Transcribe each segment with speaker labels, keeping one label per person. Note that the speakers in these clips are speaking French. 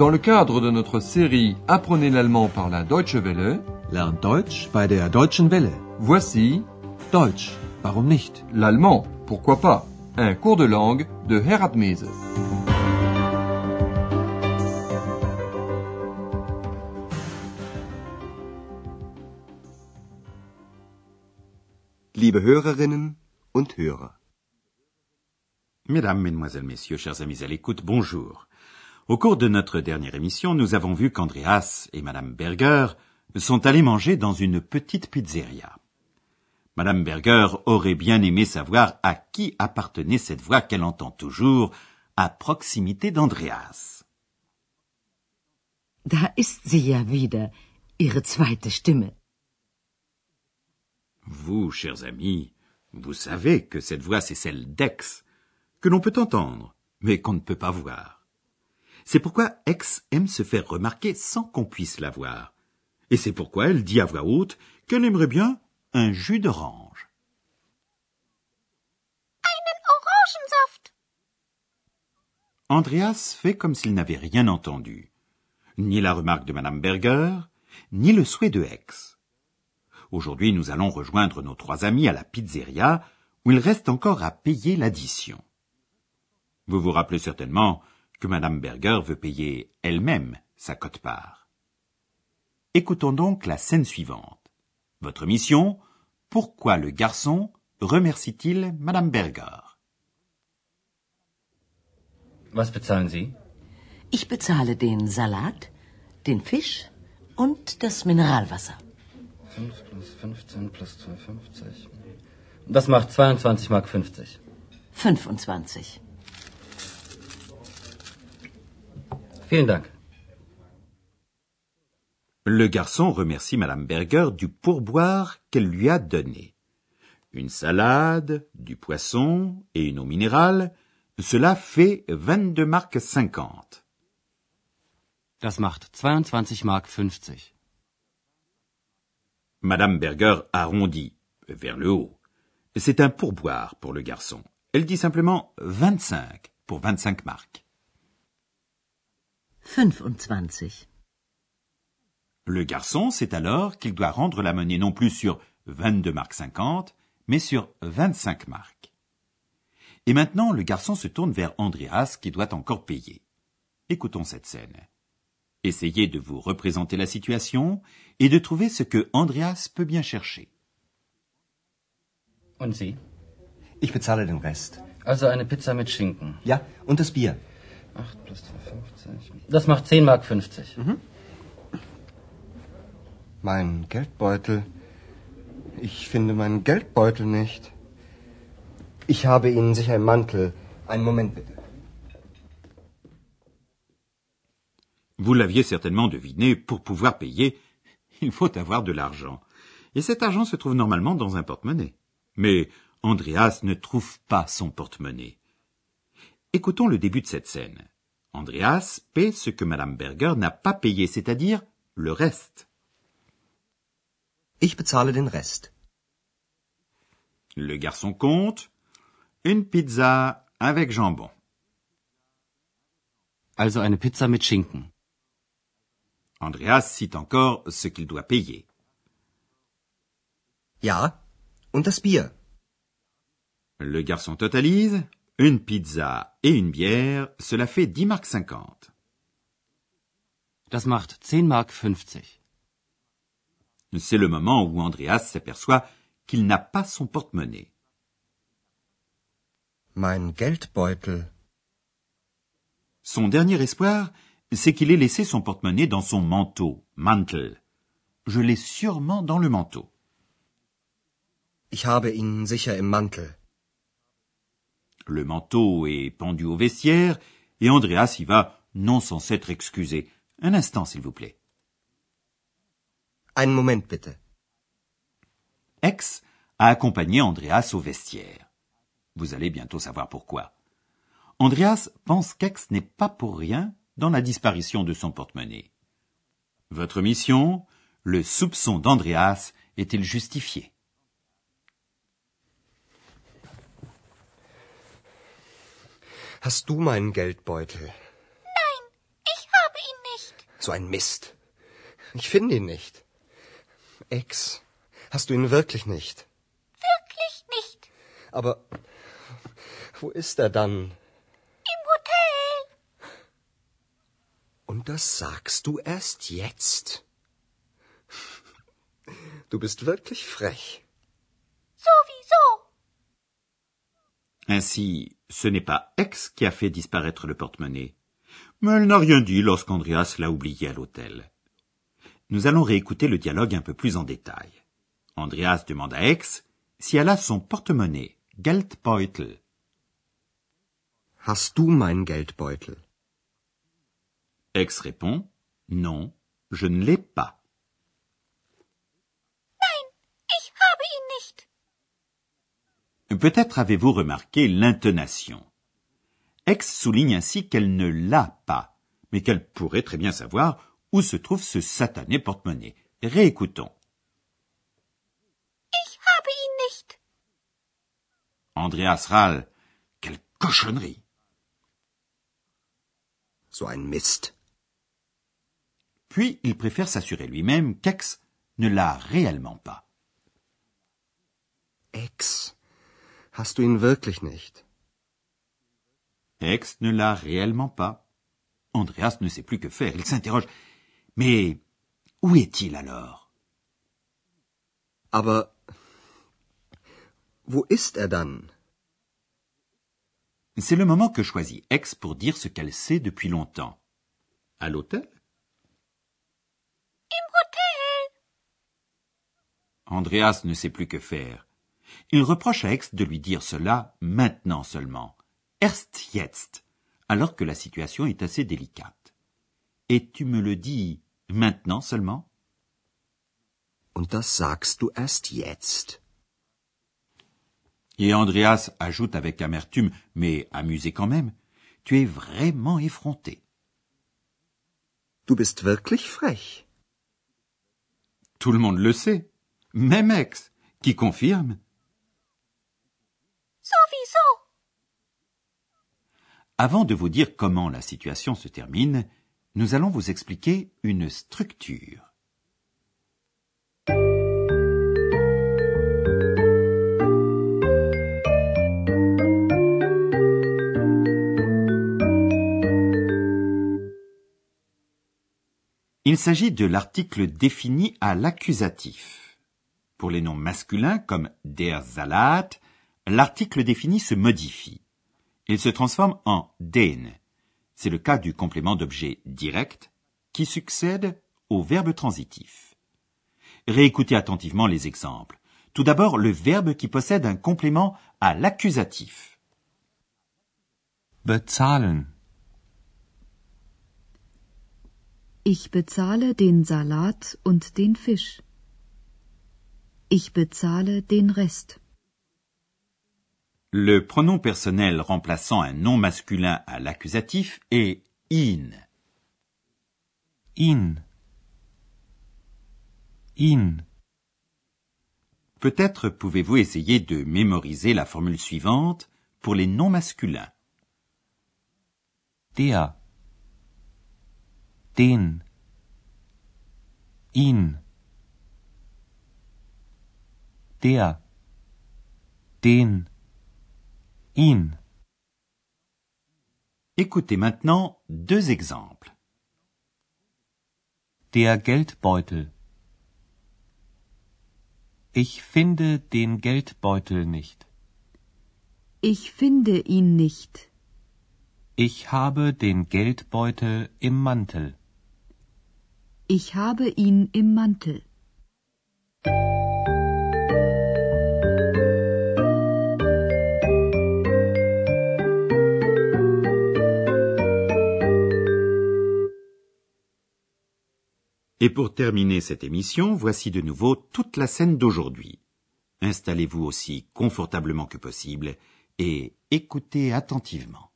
Speaker 1: Dans le cadre de notre série Apprenez l'allemand par la Deutsche Welle,
Speaker 2: Lernt Deutsch bei der Deutschen Welle.
Speaker 1: voici
Speaker 2: Deutsch, warum nicht?
Speaker 1: l'allemand, pourquoi pas, un cours de langue de Herat Mese.
Speaker 3: Liebe Hörerinnen und Hörer.
Speaker 4: Mesdames, Mesdemoiselles, Messieurs, chers amis à l'écoute, bonjour. Au cours de notre dernière émission, nous avons vu qu'Andreas et Madame Berger sont allés manger dans une petite pizzeria. Madame Berger aurait bien aimé savoir à qui appartenait cette voix qu'elle entend toujours à proximité d'Andreas.
Speaker 5: Da ist sie ja wieder, ihre zweite Stimme.
Speaker 4: Vous, chers amis, vous savez que cette voix, c'est celle d'Ex, que l'on peut entendre, mais qu'on ne peut pas voir. C'est pourquoi Ex aime se faire remarquer sans qu'on puisse la voir. Et c'est pourquoi elle dit à voix haute qu'elle aimerait bien un jus d'orange.
Speaker 6: Orangensaft.
Speaker 4: Andreas fait comme s'il n'avait rien entendu. Ni la remarque de Madame Berger, ni le souhait de Ex. Aujourd'hui, nous allons rejoindre nos trois amis à la pizzeria, où il reste encore à payer l'addition. Vous vous rappelez certainement que Madame Berger veut payer elle-même sa cote-part. Écoutons donc la scène suivante. Votre mission, pourquoi le garçon remercie-t-il Madame Berger?
Speaker 7: Was bezahlen Sie?
Speaker 5: Ich bezahle den Salat, den Fisch und das Mineralwasser.
Speaker 7: 5 plus 15 plus 2,50. Das macht 22 Mark 50.
Speaker 5: 25.
Speaker 7: Vielen Dank.
Speaker 4: Le garçon remercie Madame Berger du pourboire qu'elle lui a donné. Une salade, du poisson et une eau minérale, cela fait 22 marques 50.
Speaker 7: Das macht 22 Mark 50.
Speaker 4: Madame Berger arrondit vers le haut. C'est un pourboire pour le garçon. Elle dit simplement 25 pour 25 marques.
Speaker 5: 25.
Speaker 4: Le garçon sait alors qu'il doit rendre la monnaie non plus sur 22 marques 50, mais sur 25 marques. Et maintenant, le garçon se tourne vers Andreas qui doit encore payer. Écoutons cette scène. Essayez de vous représenter la situation et de trouver ce que Andreas peut bien chercher.
Speaker 7: Und Sie?
Speaker 2: Ich bezahle den Rest.
Speaker 7: Also eine Pizza mit Schinken.
Speaker 2: Ja, und das Bier.
Speaker 7: 8 plus 2,50. Das macht 10 Mark 50.
Speaker 3: Mein Geldbeutel. Ich finde meinen Geldbeutel nicht. Ich habe Ihnen sicher im Mantel. Einen Moment bitte.
Speaker 4: Vous l'aviez certainement deviné, pour pouvoir payer, il faut avoir de l'argent. Et cet argent se trouve normalement dans un porte-monnaie. Mais Andreas ne trouve pas son porte-monnaie. Écoutons le début de cette scène. Andreas paie ce que Madame Berger n'a pas payé, c'est-à-dire le reste.
Speaker 2: Ich bezahle den Rest.
Speaker 4: Le garçon compte une pizza avec jambon.
Speaker 7: Also eine Pizza mit Schinken.
Speaker 4: Andreas cite encore ce qu'il doit payer.
Speaker 2: Ja, und das Bier.
Speaker 4: Le garçon totalise une pizza et une bière, cela fait 10 marques 50.
Speaker 7: Das macht 10 Mark 50.
Speaker 4: C'est le moment où Andreas s'aperçoit qu'il n'a pas son porte-monnaie.
Speaker 3: Mein Geldbeutel.
Speaker 4: Son dernier espoir, c'est qu'il ait laissé son porte-monnaie dans son manteau, Mantel. Je l'ai sûrement dans le manteau.
Speaker 3: Ich habe ihn sicher im Mantel.
Speaker 4: Le manteau est pendu au vestiaire et Andreas y va, non sans s'être excusé. Un instant, s'il vous plaît.
Speaker 3: Einen Moment bitte.
Speaker 4: Ex a accompagné Andreas au vestiaire. Vous allez bientôt savoir pourquoi. Andreas pense qu'Ex n'est pas pour rien dans la disparition de son porte-monnaie. Votre mission, le soupçon d'Andreas est-il justifié?
Speaker 3: Hast du meinen Geldbeutel?
Speaker 6: Nein, ich habe ihn
Speaker 3: So ein Mist. Ich finde ihn nicht. Ex, hast du ihn wirklich nicht?
Speaker 6: Wirklich nicht.
Speaker 3: Aber wo ist er dann?
Speaker 6: Im Hotel.
Speaker 3: Und das sagst du erst jetzt? Du bist wirklich frech.
Speaker 4: Ainsi, ce n'est pas X qui a fait disparaître le porte-monnaie. Mais elle n'a rien dit lorsqu'Andreas l'a oublié à l'hôtel. Nous allons réécouter le dialogue un peu plus en détail. Andreas demande à X si elle a son porte-monnaie, Geldbeutel.
Speaker 3: Hast du mein Geldbeutel?
Speaker 4: X répond Non, je ne l'ai pas.
Speaker 6: Ich habe ihn nicht.
Speaker 4: Peut-être avez-vous remarqué l'intonation. X souligne ainsi qu'elle ne l'a pas, mais qu'elle pourrait très bien savoir où se trouve ce satané porte-monnaie. Réécoutons.
Speaker 6: Ich habe ihn nicht.
Speaker 4: Andreas râle. Quelle cochonnerie.
Speaker 3: So ein Mist.
Speaker 4: Puis il préfère s'assurer lui-même qu'Ex ne l'a réellement pas.
Speaker 3: Ex, hast du ihn wirklich nicht?
Speaker 4: Ex ne l'a réellement pas. Andreas ne sait plus que faire. Il s'interroge. Mais où est-il alors?
Speaker 3: Aber wo ist er dann?
Speaker 4: C'est le moment que choisit Ex pour dire ce qu'elle sait depuis longtemps. À l'hôtel?
Speaker 6: Im Hotel.
Speaker 4: Andreas ne sait plus que faire. Il reproche à Ex de lui dire cela maintenant seulement. Erst jetzt, alors que la situation est assez délicate. Et tu me le dis maintenant seulement?
Speaker 3: Und das sagst du erst jetzt.
Speaker 4: Et Andreas ajoute avec amertume, mais amusé quand même, tu es vraiment effronté.
Speaker 3: Du bist wirklich frech.
Speaker 4: Tout le monde le sait, même Ex, qui confirme. Avant de vous dire comment la situation se termine, nous allons vous expliquer une structure. Il s'agit de l'article défini à l'accusatif. Pour les noms masculins comme der Salat, l'article défini se modifie. Il se transforme en den. C'est le cas du complément d'objet direct qui succède au verbe transitif. Réécoutez attentivement les exemples. Tout d'abord, le verbe qui possède un complément à l'accusatif.
Speaker 1: Bezahlen.
Speaker 8: Ich bezahle den Salat und den Fisch. Ich bezahle den Rest.
Speaker 4: Le pronom personnel remplaçant un nom masculin à l'accusatif est in.
Speaker 1: Ihn. Ihn.
Speaker 4: Peut-être pouvez-vous essayer de mémoriser la formule suivante pour les noms masculins.
Speaker 1: Der. Den. Ihn. Der. Den. Ihn.
Speaker 4: Écoutez maintenant deux exemples.
Speaker 1: Der Geldbeutel. Ich finde den Geldbeutel nicht.
Speaker 8: Ich finde ihn nicht.
Speaker 1: Ich habe den Geldbeutel im Mantel.
Speaker 8: Ich habe ihn im Mantel.
Speaker 4: Et pour terminer cette émission, voici de nouveau toute la scène d'aujourd'hui. Installez-vous aussi confortablement que possible et écoutez attentivement.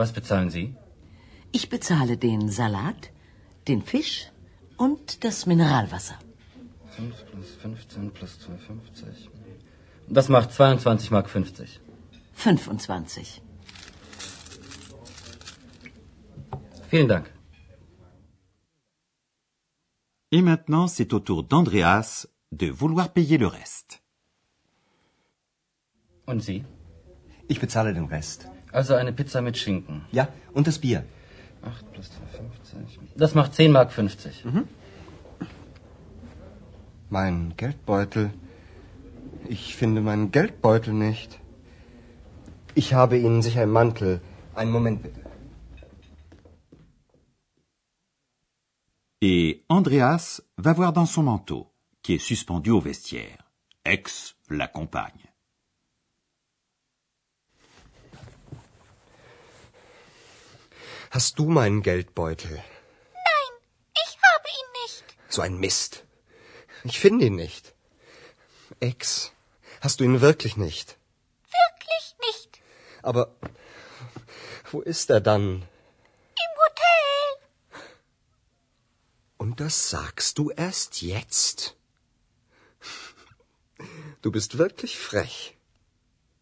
Speaker 7: Was bezahlen Sie?
Speaker 5: Ich bezahle den Salat, den Fisch und das Mineralwasser.
Speaker 7: 5 plus 15 plus 2,50. Das macht 22 Mark 50.
Speaker 5: 25.
Speaker 7: Vielen Dank.
Speaker 4: Et maintenant, c'est au tour d'Andreas de vouloir payer le reste.
Speaker 7: Und Sie?
Speaker 2: Ich bezahle den Rest.
Speaker 7: Also eine Pizza mit Schinken.
Speaker 2: Ja, und das Bier.
Speaker 7: 8 plus 2,50. Das macht 10 Mark 50.
Speaker 3: Mein Geldbeutel. Ich finde meinen Geldbeutel nicht. Ich habe Ihnen sicher einen Mantel.
Speaker 2: Einen Moment bitte.
Speaker 4: Et Andreas va voir dans son manteau, qui est suspendu au vestiaire. Ex l'accompagne.
Speaker 3: Hast du meinen Geldbeutel?
Speaker 6: Nein, ich habe ihn nicht.
Speaker 3: So ein Mist. Ich finde ihn nicht. Ex, hast du ihn wirklich nicht?
Speaker 6: Wirklich nicht.
Speaker 3: Aber wo ist er dann?
Speaker 6: Im Hotel.
Speaker 3: Und das sagst du erst jetzt? Du bist wirklich frech.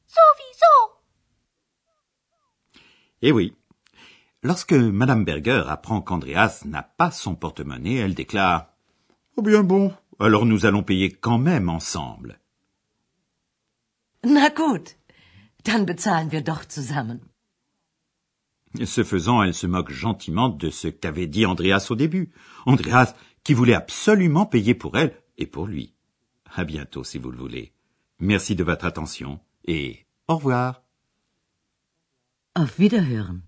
Speaker 6: Sowieso.
Speaker 4: Eh oui. Lorsque Madame Berger apprend qu'Andreas n'a pas son porte-monnaie, elle déclare Oh bien bon, alors nous allons payer quand même ensemble.
Speaker 5: Na gut, dann bezahlen wir doch zusammen.
Speaker 4: Ce faisant, elle se moque gentiment de ce qu'avait dit Andreas au début. Andreas qui voulait absolument payer pour elle et pour lui. À bientôt si vous le voulez. Merci de votre attention et au revoir.
Speaker 5: Auf Wiederhören.